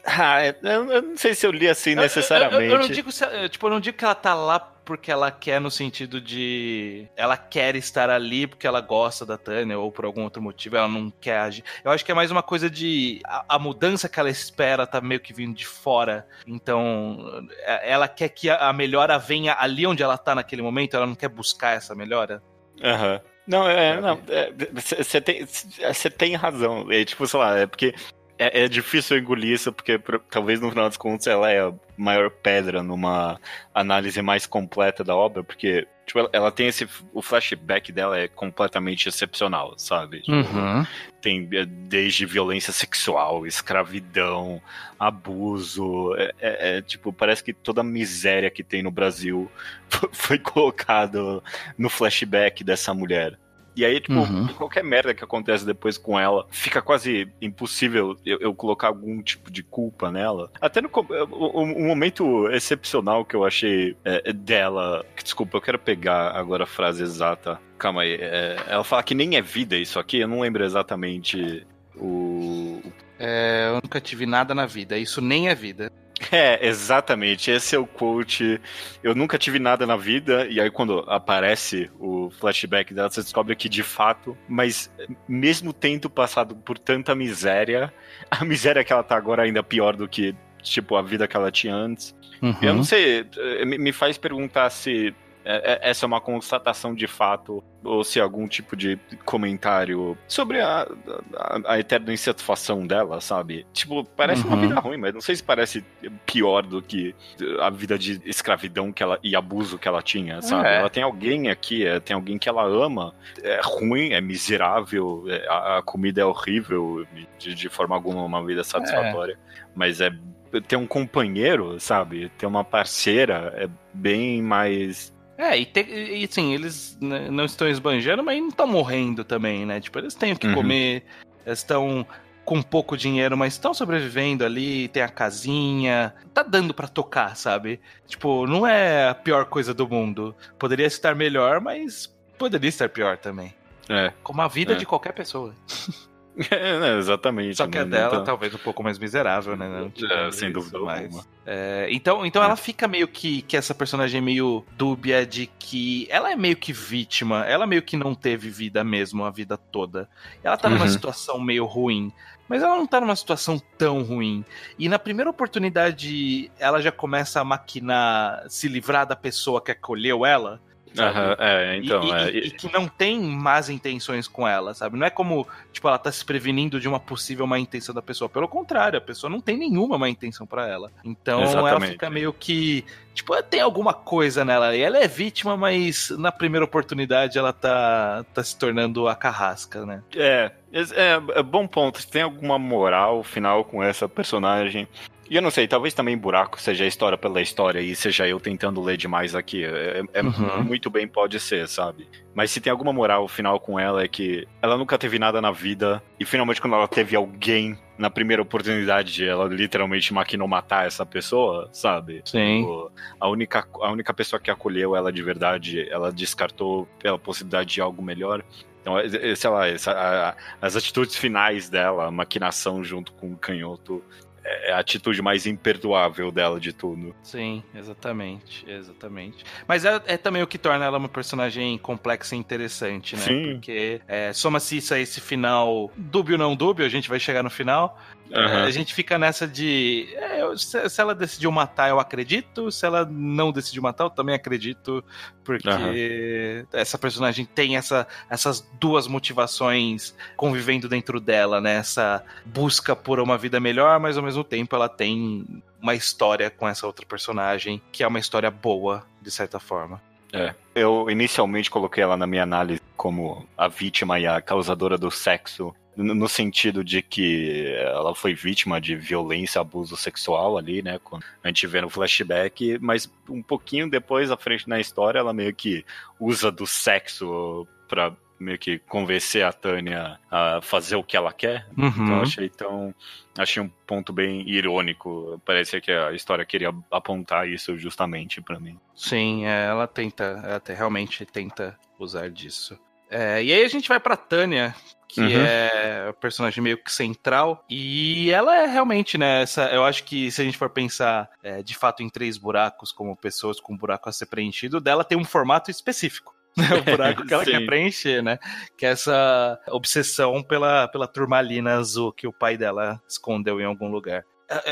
Ah, eu, eu, não sei se eu li assim necessariamente. Eu, eu, eu não digo, tipo, eu não digo que ela tá lá porque ela quer no sentido de ela quer estar ali porque ela gosta da Tânia ou por algum outro motivo ela não quer agir. Eu acho que é mais uma coisa de a, a mudança que ela espera tá meio que vindo de fora. Então, é, ela quer que a, a melhora venha ali onde ela tá naquele momento, ela não quer buscar essa melhora. Aham. Uhum. Não, é, não, você é, tem, tem razão. É tipo, sei lá, é porque é, é, difícil engolir isso, porque talvez no final das contas ela é a maior pedra numa análise mais completa da obra, porque tipo, ela, ela tem esse. O flashback dela é completamente excepcional, sabe? Tipo, uhum. Tem é, desde violência sexual, escravidão, abuso. É, é, é, tipo, parece que toda a miséria que tem no Brasil [laughs] foi colocado no flashback dessa mulher. E aí, tipo, uhum. qualquer merda que acontece depois com ela, fica quase impossível eu, eu colocar algum tipo de culpa nela. Até no um, momento excepcional que eu achei é, dela. Desculpa, eu quero pegar agora a frase exata. Calma aí. É, ela fala que nem é vida isso aqui, eu não lembro exatamente o. É, eu nunca tive nada na vida, isso nem é vida. É, exatamente. Esse é o quote. Eu nunca tive nada na vida, e aí quando aparece o flashback dela, você descobre que de fato, mas mesmo tendo passado por tanta miséria, [laughs] a miséria que ela tá agora é ainda pior do que, tipo, a vida que ela tinha antes. Uhum. Eu não sei, me faz perguntar se essa é uma constatação de fato, ou se algum tipo de comentário sobre a, a, a eterna insatisfação dela, sabe? Tipo, parece uhum. uma vida ruim, mas não sei se parece pior do que a vida de escravidão que ela, e abuso que ela tinha, sabe? É. Ela tem alguém aqui, é, tem alguém que ela ama, é ruim, é miserável, é, a, a, comida é horrível, de, de forma alguma uma vida satisfatória, mas é ter um companheiro, sabe? Ter uma parceira é bem mais. É, e, te, e assim, eles não estão esbanjando, mas não estão morrendo também, né? Tipo, eles têm o que uhum. comer, estão com pouco dinheiro, mas estão sobrevivendo ali, tem a casinha, tá dando para tocar, sabe? Tipo, não é a pior coisa do mundo. Poderia estar melhor, mas poderia estar pior também. É. Como a vida é. de qualquer pessoa. [laughs] [laughs] É, exatamente. Só que né? a dela então... talvez um pouco mais miserável, né? É, sem dúvida mais. É, então, então ela é. fica meio que, que essa personagem meio dúbia de que ela é meio que vítima, ela meio que não teve vida mesmo a vida toda. Ela tá numa uhum. situação meio ruim. Mas ela não tá numa situação tão ruim. E na primeira oportunidade, ela já começa a maquinar se livrar da pessoa que acolheu ela. Uhum, é, então, e, é. E, e, que não tem más intenções com ela, sabe? Não é como, tipo, ela tá se prevenindo de uma possível má intenção da pessoa. Pelo contrário, a pessoa não tem nenhuma má intenção para ela. Então Exatamente. ela fica meio que. Tipo, tem alguma coisa nela. E ela é vítima, mas na primeira oportunidade ela tá, tá se tornando a carrasca, né? É, é, é bom ponto. Tem alguma moral final com essa personagem? E eu não sei, talvez também buraco seja a história pela história e seja eu tentando ler demais aqui. É, é uhum. muito bem pode ser, sabe? Mas se tem alguma moral final com ela é que ela nunca teve nada na vida e finalmente quando ela teve alguém na primeira oportunidade, ela literalmente maquinou matar essa pessoa, sabe? Sim. Tipo, a única, a única pessoa que acolheu ela de verdade, ela descartou pela possibilidade de algo melhor. Então, é, é, sei lá, essa, a, as atitudes finais dela, a maquinação junto com o canhoto, é a atitude mais imperdoável dela de tudo. Sim, exatamente, exatamente. Mas é, é também o que torna ela uma personagem complexa e interessante, né? Sim. Porque é, soma-se isso a esse final dúbio não dúbio, a gente vai chegar no final, Uhum. A gente fica nessa de. É, se, ela decidiu matar, eu acredito. Se ela não decidiu matar, eu também acredito. Porque uhum. essa personagem tem essa, essas duas motivações convivendo dentro dela, né? Essa busca por uma vida melhor, mas ao mesmo tempo ela tem uma história com essa outra personagem, que é uma história boa, de certa forma. É. Eu inicialmente coloquei ela na minha análise como a vítima e a causadora do sexo no sentido de que ela foi vítima de violência, abuso sexual ali, né? A gente vê no flashback, mas um pouquinho depois, à frente na história, ela meio que usa do sexo pra meio que convencer a Tânia a fazer o que ela quer. Uhum. Então achei tão achei um ponto bem irônico. Parecia que a história queria apontar isso justamente para mim. Sim, é, ela tenta, ela realmente tenta usar disso. É, e aí a gente vai pra Tânia, que uhum. é o personagem meio que central. E ela é realmente, né? Essa, eu acho que se a gente for pensar é, de fato em três buracos, como pessoas com um buraco a ser preenchido, dela tem um formato específico. [laughs] Né, o buraco que ela [laughs] quer preencher, né? Que é essa obsessão pela, pela turmalina azul que o pai dela escondeu em algum lugar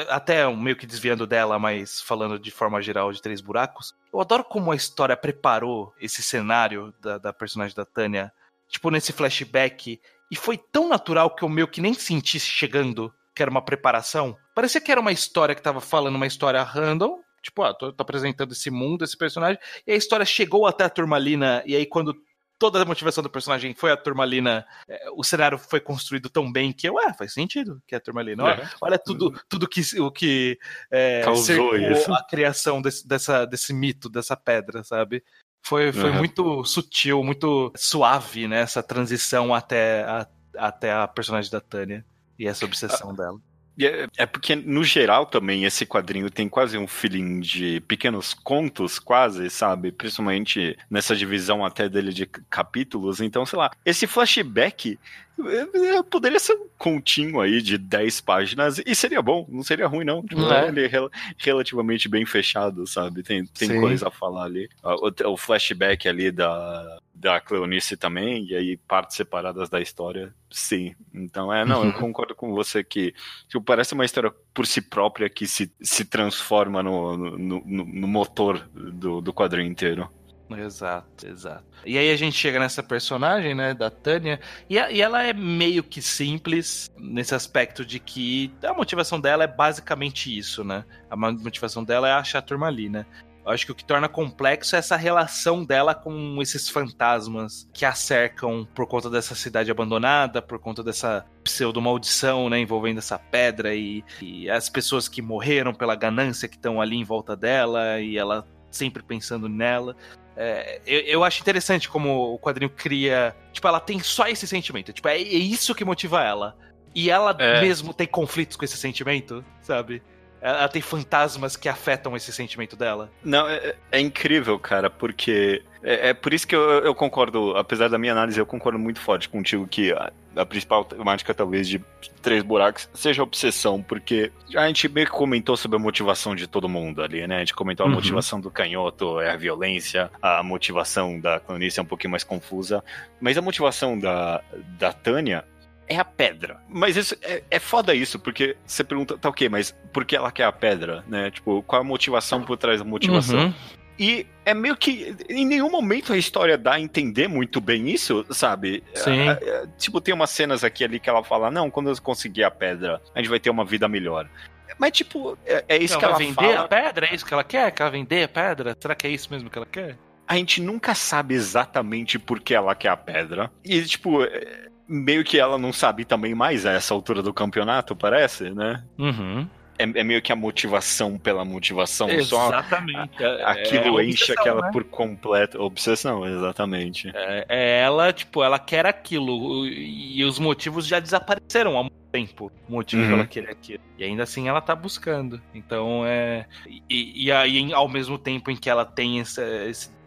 até meio que desviando dela, mas falando de forma geral de Três Buracos, eu adoro como a história preparou esse cenário da, da personagem da Tânia, tipo, nesse flashback, e foi tão natural que eu meio que nem senti chegando que era uma preparação. Parecia que era uma história que tava falando uma história random. Tipo, ah, tô, tô apresentando esse mundo, esse personagem. E a história chegou até a turmalina. E aí, quando toda a motivação do personagem foi a turmalina, é, o cenário foi construído tão bem que, ué, faz sentido que é a turmalina. Olha, é. olha tudo, tudo que, o que é, causou isso. a criação desse, dessa, desse mito, dessa pedra, sabe? Foi, foi uhum. muito sutil, muito suave, né? Essa transição até a, até a personagem da Tânia e essa obsessão ah, dela. É, é, porque, no geral, também, esse quadrinho tem quase um feeling de pequenos contos, quase, sabe? Principalmente nessa divisão até dele de capítulos. Então, sei lá, esse flashback é, é, poderia ser um continho aí de 10 páginas e seria bom, não seria ruim, não. Tipo, é. Ele é relativamente bem fechado, sabe? Tem, tem coisa a falar ali. O, o flashback ali da, da Cleonice também, e aí partes separadas da história, sim. Então, é, não, eu uhum. concordo com você que tipo, parece uma história por si própria que se, se transforma no, no, no, no motor do, do quadrinho inteiro. Exato, exato. E aí a gente chega nessa personagem, né, da Tânia, e, a, e, ela é meio que simples nesse aspecto de que a motivação dela é basicamente isso, né? A motivação dela é achar a turma ali, né? Eu acho que o que torna complexo é essa relação dela com esses fantasmas que a cercam por conta dessa cidade abandonada, por conta dessa pseudo-maldição, né, envolvendo essa pedra e, e as pessoas que morreram pela ganância que estão ali em volta dela e ela sempre pensando nela. É, eu, eu, acho interessante como o quadrinho cria. Tipo, ela tem só esse sentimento. Tipo, é, é isso que motiva ela. E ela é. mesmo tem conflitos com esse sentimento, sabe? Ela tem fantasmas que afetam esse sentimento dela. Não, é, é incrível, cara, porque. É, é, por isso que eu, eu, concordo, apesar da minha análise, eu concordo muito forte contigo que a, a, principal temática, talvez, de Três Buracos seja a obsessão, porque a gente meio que comentou sobre a motivação de todo mundo ali, né? A gente comentou a uhum. motivação do canhoto, é a violência, a motivação da Clanice é um pouquinho mais confusa, mas a motivação da, da Tânia é a pedra. Mas isso é, é foda isso, porque você pergunta, tá o quê, mas por que ela quer a pedra, né? Tipo, qual a motivação por trás da motivação? Uhum. E é meio que em nenhum momento a história dá a entender muito bem isso, sabe? Sim. É, é, tipo, tem umas cenas aqui ali que ela fala: Não, quando eu conseguir a pedra, a gente vai ter uma vida melhor. Mas, tipo, é, é isso não, que ela vender fala. a pedra? É isso que ela quer? Quer vender a pedra? Será que é isso mesmo que ela quer? A gente nunca sabe exatamente por que ela quer a pedra. E, tipo, é, meio que ela não sabe também mais a essa altura do campeonato, parece, né? Uhum. É, é, meio que a motivação pela motivação exatamente. só. É, aquilo é enche aquela né? por completo. Obsessão, exatamente. É, é, ela, tipo, ela quer aquilo. E os motivos já desapareceram há muito tempo. O motivo uhum. ela querer aquilo. E ainda assim ela tá buscando. Então é. E, e aí, ao mesmo tempo em que ela tem essa,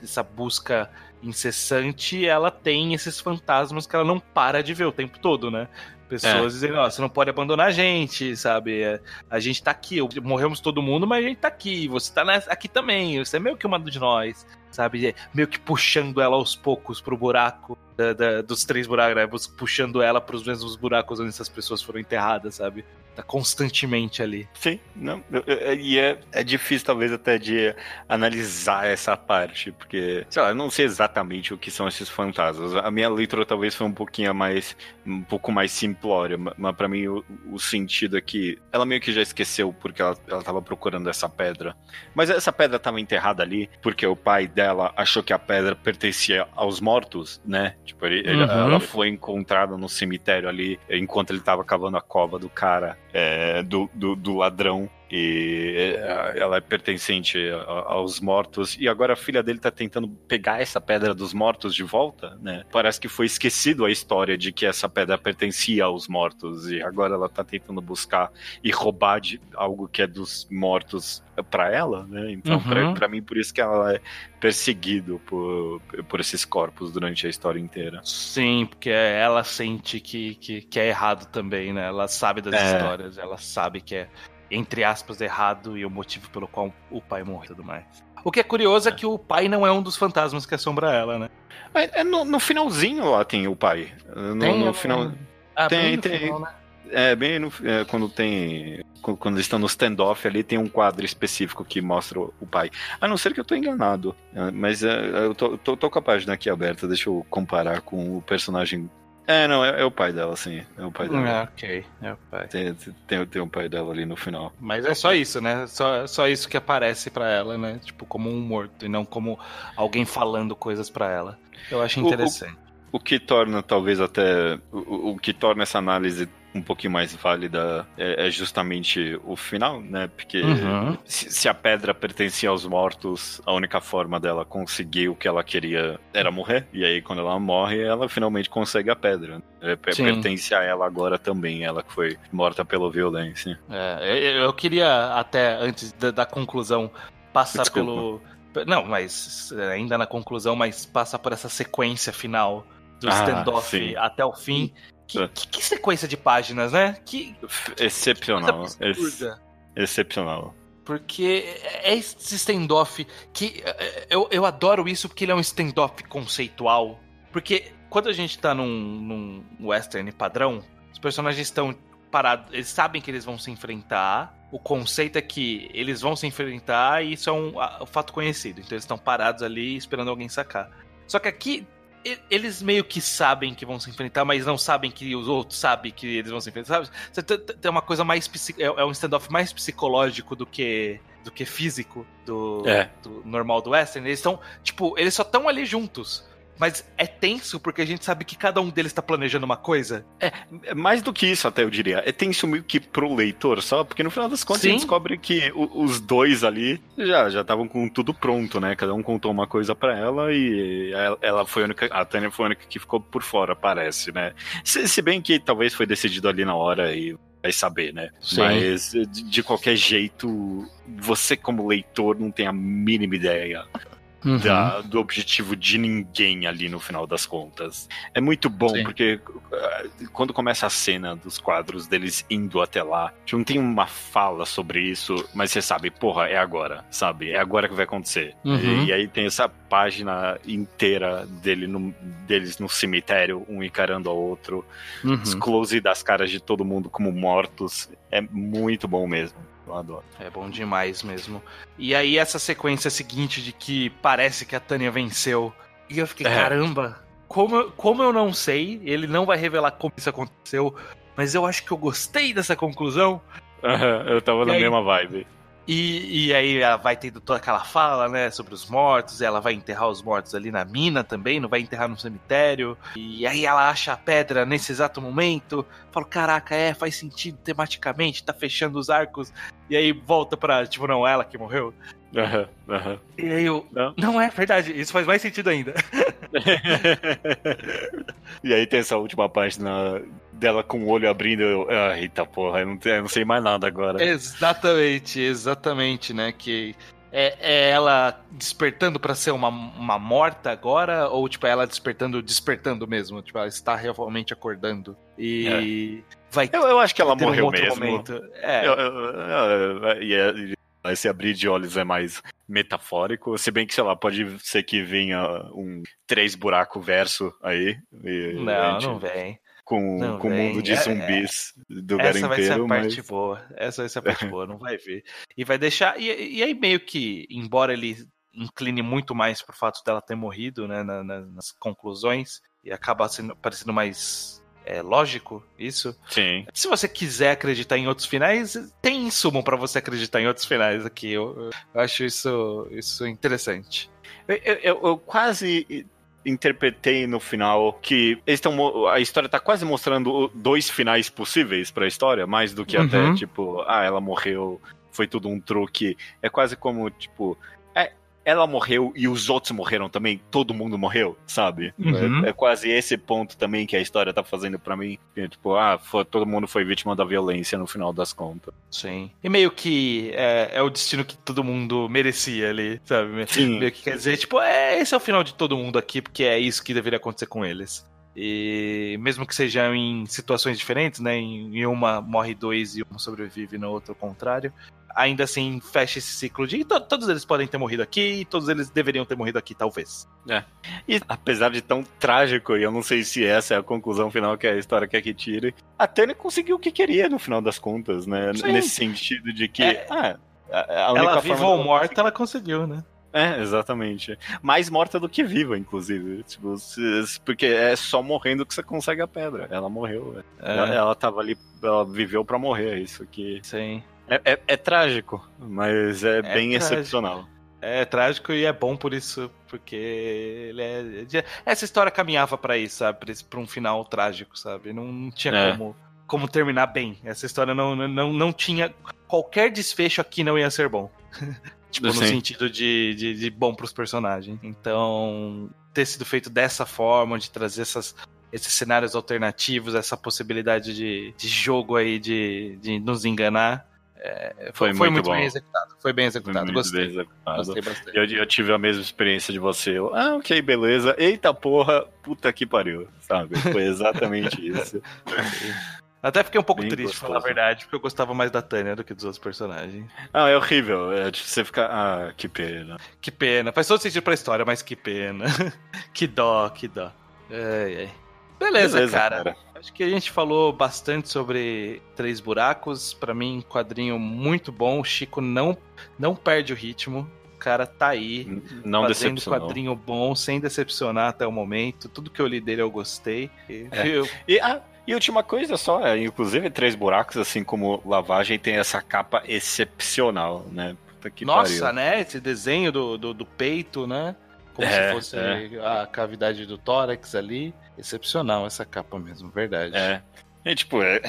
essa busca incessante, ela tem esses fantasmas que ela não para de ver o tempo todo, né? Pessoas é. dizendo, ó, você não pode abandonar a gente, sabe? É, a gente tá aqui, morremos todo mundo, mas a gente tá aqui, você tá aqui também, você é meio que uma de nós, sabe? É, meio que puxando ela aos poucos pro buraco da, da, dos três buracos, né? Puxando ela pros mesmos buracos onde essas pessoas foram enterradas, sabe? Tá constantemente ali. Sim, não, e é, é difícil talvez até de analisar essa parte, porque, sei lá, eu não sei exatamente o que são esses fantasmas. A minha leitura talvez foi um pouquinho mais, um pouco mais simplória, mas para mim o, o, sentido é que ela meio que já esqueceu porque ela, ela tava procurando essa pedra. Mas essa pedra tava enterrada ali porque o pai dela achou que a pedra pertencia aos mortos, né? Tipo, ele, uhum. ela foi encontrada no cemitério ali enquanto ele tava cavando a cova do cara é, do, do, do, ladrão e é, ela é pertencente aos mortos e agora a filha dele tá tentando pegar essa pedra dos mortos de volta, né? Parece que foi esquecido a história de que essa pedra pertencia aos mortos e agora ela tá tentando buscar e roubar de algo que é dos mortos para ela, né? Então, uhum. para mim, por isso que ela é perseguido por, por esses corpos durante a história inteira. Sim, porque ela sente que, que, que é errado também, né? Ela sabe das é. histórias, ela sabe que é entre aspas, errado e o motivo pelo qual o pai morre e tudo mais. O que é curioso é. é que o pai não é um dos fantasmas que assombra ela, né? É, é no, no, finalzinho lá tem o pai. No, tem, no final. Ah, tem, tem. Final, né? É, bem no, é, quando tem. Quando eles estão no standoff ali, tem um quadro específico que mostra o, o pai. A não ser que eu tô enganado. É, mas é, eu tô, tô, tô, com a página aqui aberta, deixa eu comparar com o personagem é, não, é, é, o pai dela, sim. É o pai dela. É, ok, é o pai. Tem, tem, tem um pai dela ali no final. Mas é só isso, né? Só, só isso que aparece para ela, né? Tipo, como um morto, e não como alguém falando coisas para ela. Eu acho interessante. O, o, o, que torna, talvez, até. O, o que torna essa análise um pouquinho mais válida é, é justamente o final, né? Porque uhum. se, se, a pedra pertencia aos mortos, a única forma dela conseguir o que ela queria era morrer. E aí, quando ela morre, ela finalmente consegue a pedra. É, pertence a ela agora também, ela que foi morta pela violência. É, eu queria até, antes da, da conclusão, passar Desculpa. pelo. Não, mas ainda na conclusão, mas passar por essa sequência final do ah, standoff até o fim. Que, é. que, que, sequência de páginas, né? Que, Excepcional. Ex excepcional. Porque é esse standoff que eu, eu adoro isso porque ele é um standoff conceitual. Porque quando a gente tá num, num western padrão, os personagens estão parados. Eles sabem que eles vão se enfrentar. O conceito é que eles vão se enfrentar e isso é um, um fato conhecido. Então eles estão parados ali esperando alguém sacar. Só que aqui eles meio que sabem que vão se enfrentar, mas não sabem que os outros sabem que eles vão se enfrentar, sabe? Tem uma coisa mais é, é um standoff mais psicológico do que do que físico do, é. do normal do western. Eles estão, tipo, eles só estão ali juntos. Mas é tenso porque a gente sabe que cada um deles tá planejando uma coisa. É, é mais do que isso, até eu diria. É tenso meio que pro leitor, só porque no final das contas Sim. a gente descobre que o, os dois ali já já estavam com tudo pronto, né? Cada um contou uma coisa para ela e ela, ela, foi a única. A Tânia foi a única que ficou por fora, parece, né? Se, se bem que talvez foi decidido ali na hora e vai saber, né? Sim. Mas de qualquer jeito, você como leitor não tem a mínima ideia uhum. da, do objetivo de ninguém ali no final das contas. É muito bom, Sim. porque uh, quando começa a cena dos quadros deles indo até lá, não tem uma fala sobre isso, mas você sabe, porra, é agora, sabe? É agora que vai acontecer. Uhum. E, e, aí tem essa página inteira dele no, deles no cemitério, um encarando ao outro, uhum. os close das caras de todo mundo como mortos. É muito bom mesmo. Eu adoro. É bom demais mesmo. E aí, essa sequência seguinte de que parece que a Tânia venceu. E eu fiquei, é. caramba, como, como eu não sei, ele não vai revelar como isso aconteceu, mas eu acho que eu gostei dessa conclusão. Uhum, eu tava e na aí, mesma vibe. E, e aí ela vai tendo toda aquela fala, né, sobre os mortos, ela vai enterrar os mortos ali na mina também, não vai enterrar no cemitério. E aí ela acha a pedra nesse exato momento. Fala, caraca, é, faz sentido tematicamente, tá fechando os arcos. E aí volta pra, tipo, não, ela que morreu. Aham, uhum, aham. Uhum. E aí eu. Não. não é verdade, isso faz mais sentido ainda. [laughs] e aí tem essa última página dela com o olho abrindo. Eu, ah, eita porra, eu não, eu não sei mais nada agora. Exatamente, exatamente, né? Que é, é ela despertando para ser uma, uma morta agora? Ou, tipo, é ela despertando, despertando mesmo? Tipo, ela está realmente acordando. E. É. Vai eu, eu acho que ela morreu um mesmo. Momento. É. Eu, eu, esse abrir de olhos é mais metafórico, se bem que, sei lá, pode ser que venha um três buraco verso aí. não, gente... não vem com, não, com o mundo de é, zumbis é, do Essa vai ser a parte mas... boa. Essa vai ser a parte [laughs] boa, não vai ver. E vai deixar. E, e aí, meio que, embora ele incline muito mais pro fato dela ter morrido, né, na, na, nas conclusões, e acaba sendo, parecendo mais é, lógico isso. Sim. Se você quiser acreditar em outros finais, tem insumo para você acreditar em outros finais aqui. Eu, eu acho isso, isso interessante. Eu, eu, eu, quase interpretei no final que eles estão a história tá quase mostrando dois finais possíveis para a história, mais do que uhum. até tipo, ah, ela morreu, foi tudo um truque. É quase como tipo, ela morreu e os outros morreram também, todo mundo morreu, sabe? Uhum. É, é, quase esse ponto também que a história tá fazendo para mim. Tipo, ah, foi, todo mundo foi vítima da violência no final das contas. Sim. E meio que é, é o destino que todo mundo merecia ali, sabe? Sim. Meio que quer dizer, tipo, é, esse é o final de todo mundo aqui, porque é isso que deveria acontecer com eles. E mesmo que sejam em situações diferentes, né? Em uma morre dois e uma sobrevive, no outro o contrário ainda assim fecha esse ciclo de to todos eles podem ter morrido aqui e todos eles deveriam ter morrido aqui, talvez. É. E apesar de tão trágico, e eu não sei se essa é a conclusão final que a história quer que tire, a Tânia conseguiu o que queria no final das contas, né? Sim. Nesse sentido de que. É, ah, a, a ela viva ou morta, ela conseguiu, né? É, exatamente. Mais morta do que viva, inclusive. Tipo, porque é só morrendo que você consegue a pedra. Ela morreu. É. Ela, ela tava ali, ela viveu para morrer. É isso que. Sim. É, é, é trágico, mas é, é bem trágico. excepcional. É trágico e é bom por isso, porque ele é. Essa história caminhava para isso, sabe? Pra um final trágico, sabe? Não, não tinha é. como, como terminar bem. Essa história não, não, não tinha. Qualquer desfecho aqui não ia ser bom. [laughs] tipo, Sim. no sentido de, de, de bom pros personagens. Então, ter sido feito dessa forma, de trazer essas, esses cenários alternativos, essa possibilidade de, de jogo aí de, de nos enganar é, foi, foi, muito, muito bem executado. Foi bem executado. Foi Gostei. Bem executado. Gostei bastante. Eu, eu, tive a mesma experiência de você. Eu, ah, ok, beleza. Eita porra, puta que pariu. Sabe? Foi exatamente [laughs] isso. Até fiquei um pouco bem triste, pra falar a verdade, porque eu gostava mais da Tânia do que dos outros personagens. Ah, é horrível. É, tipo, você fica. Ah, que pena. Que pena. Faz todo sentido pra história, mas que pena. [laughs] que dó, que dó. Ai, ai. Beleza, Beleza, cara. cara. Acho que a gente falou bastante sobre Três Buracos. Pra mim, quadrinho muito bom. O Chico não, não perde o ritmo. O cara tá aí. Não fazendo quadrinho bom, sem decepcionar até o momento. Tudo que eu li dele eu gostei. E, É. eu- E, ah, e última coisa só, é, inclusive Três Buracos, assim como Lavagem, tem essa capa excepcional, né? Nossa, pariu. né? Esse desenho do, do, do peito, né? Como É, se fosse a cavidade do tórax ali. Excepcional essa capa mesmo, verdade. É. É tipo, é,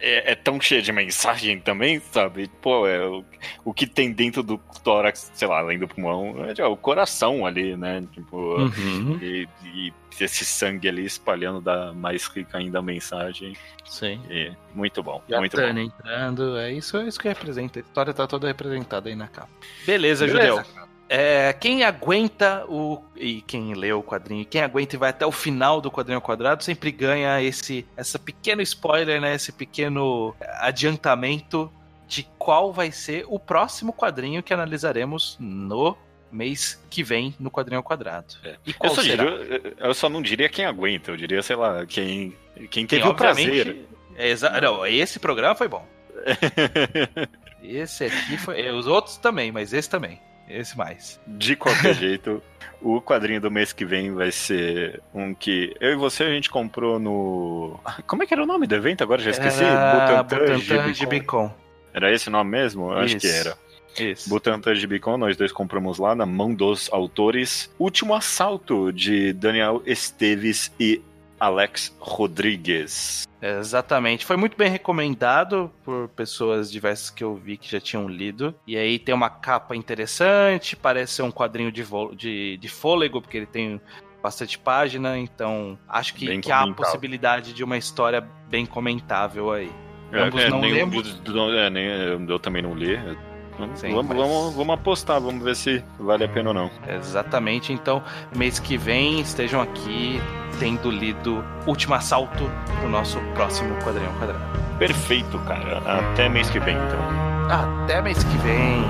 é- é tão cheio de mensagem também, sabe? Pô, é, o, o que tem dentro do tórax, sei lá, além do pulmão, é, tipo, o coração ali, né? Tipo, Uhum, e, e esse sangue ali espalhando dá mais rica ainda a mensagem. sim. E muito bom, E muito bom. entrando, é isso, é isso que representa. A história tá toda representada aí na capa. Beleza, Beleza. Judeu. É, quem aguenta o. E quem lê o quadrinho, quem aguenta e vai até o final do quadrinho ao quadrado, sempre ganha esse essa pequeno spoiler, né? Esse pequeno adiantamento de qual vai ser o próximo quadrinho que analisaremos no mês que vem no quadrinho ao quadrado. É. E Eu qual só, será? diria- eu só não diria quem aguenta, eu diria, sei lá, quem, quem Quem, teve o prazer. é exa- Não, esse programa foi bom. [laughs] Esse aqui foi. é, Os outros também, mas esse também. Esse mais. De qualquer [laughs] jeito, o quadrinho do mês que vem vai ser um que eu e você a gente comprou no. Como é que era o nome do evento? Agora já esqueci. Era Butantan, Butantan Gibicon. Era esse o nome mesmo? Eu Acho que Isso. era. Isso. Butantan Gibicon, nós dois compramos lá na mão dos autores. Último assalto de Daniel Esteves e Alex Rodrigues. Exatamente. Foi muito bem recomendado por pessoas diversas que eu vi que já tinham lido. E aí tem uma capa interessante, parece ser um quadrinho de, de, de fôlego, porque ele tem bastante página. Então acho que, que há a possibilidade de uma história bem comentável aí. É, Ambos é, não lemos. é, nem- eu também não li. Vamos, Sim, vamos, mas- vamos, vamos apostar, vamos ver se vale a pena ou não. Exatamente. Então, mês que vem estejam aqui tendo lido Último Assalto pro nosso próximo quadrinho quadrado. Perfeito, cara. Até mês que vem, então. Até mês que vem.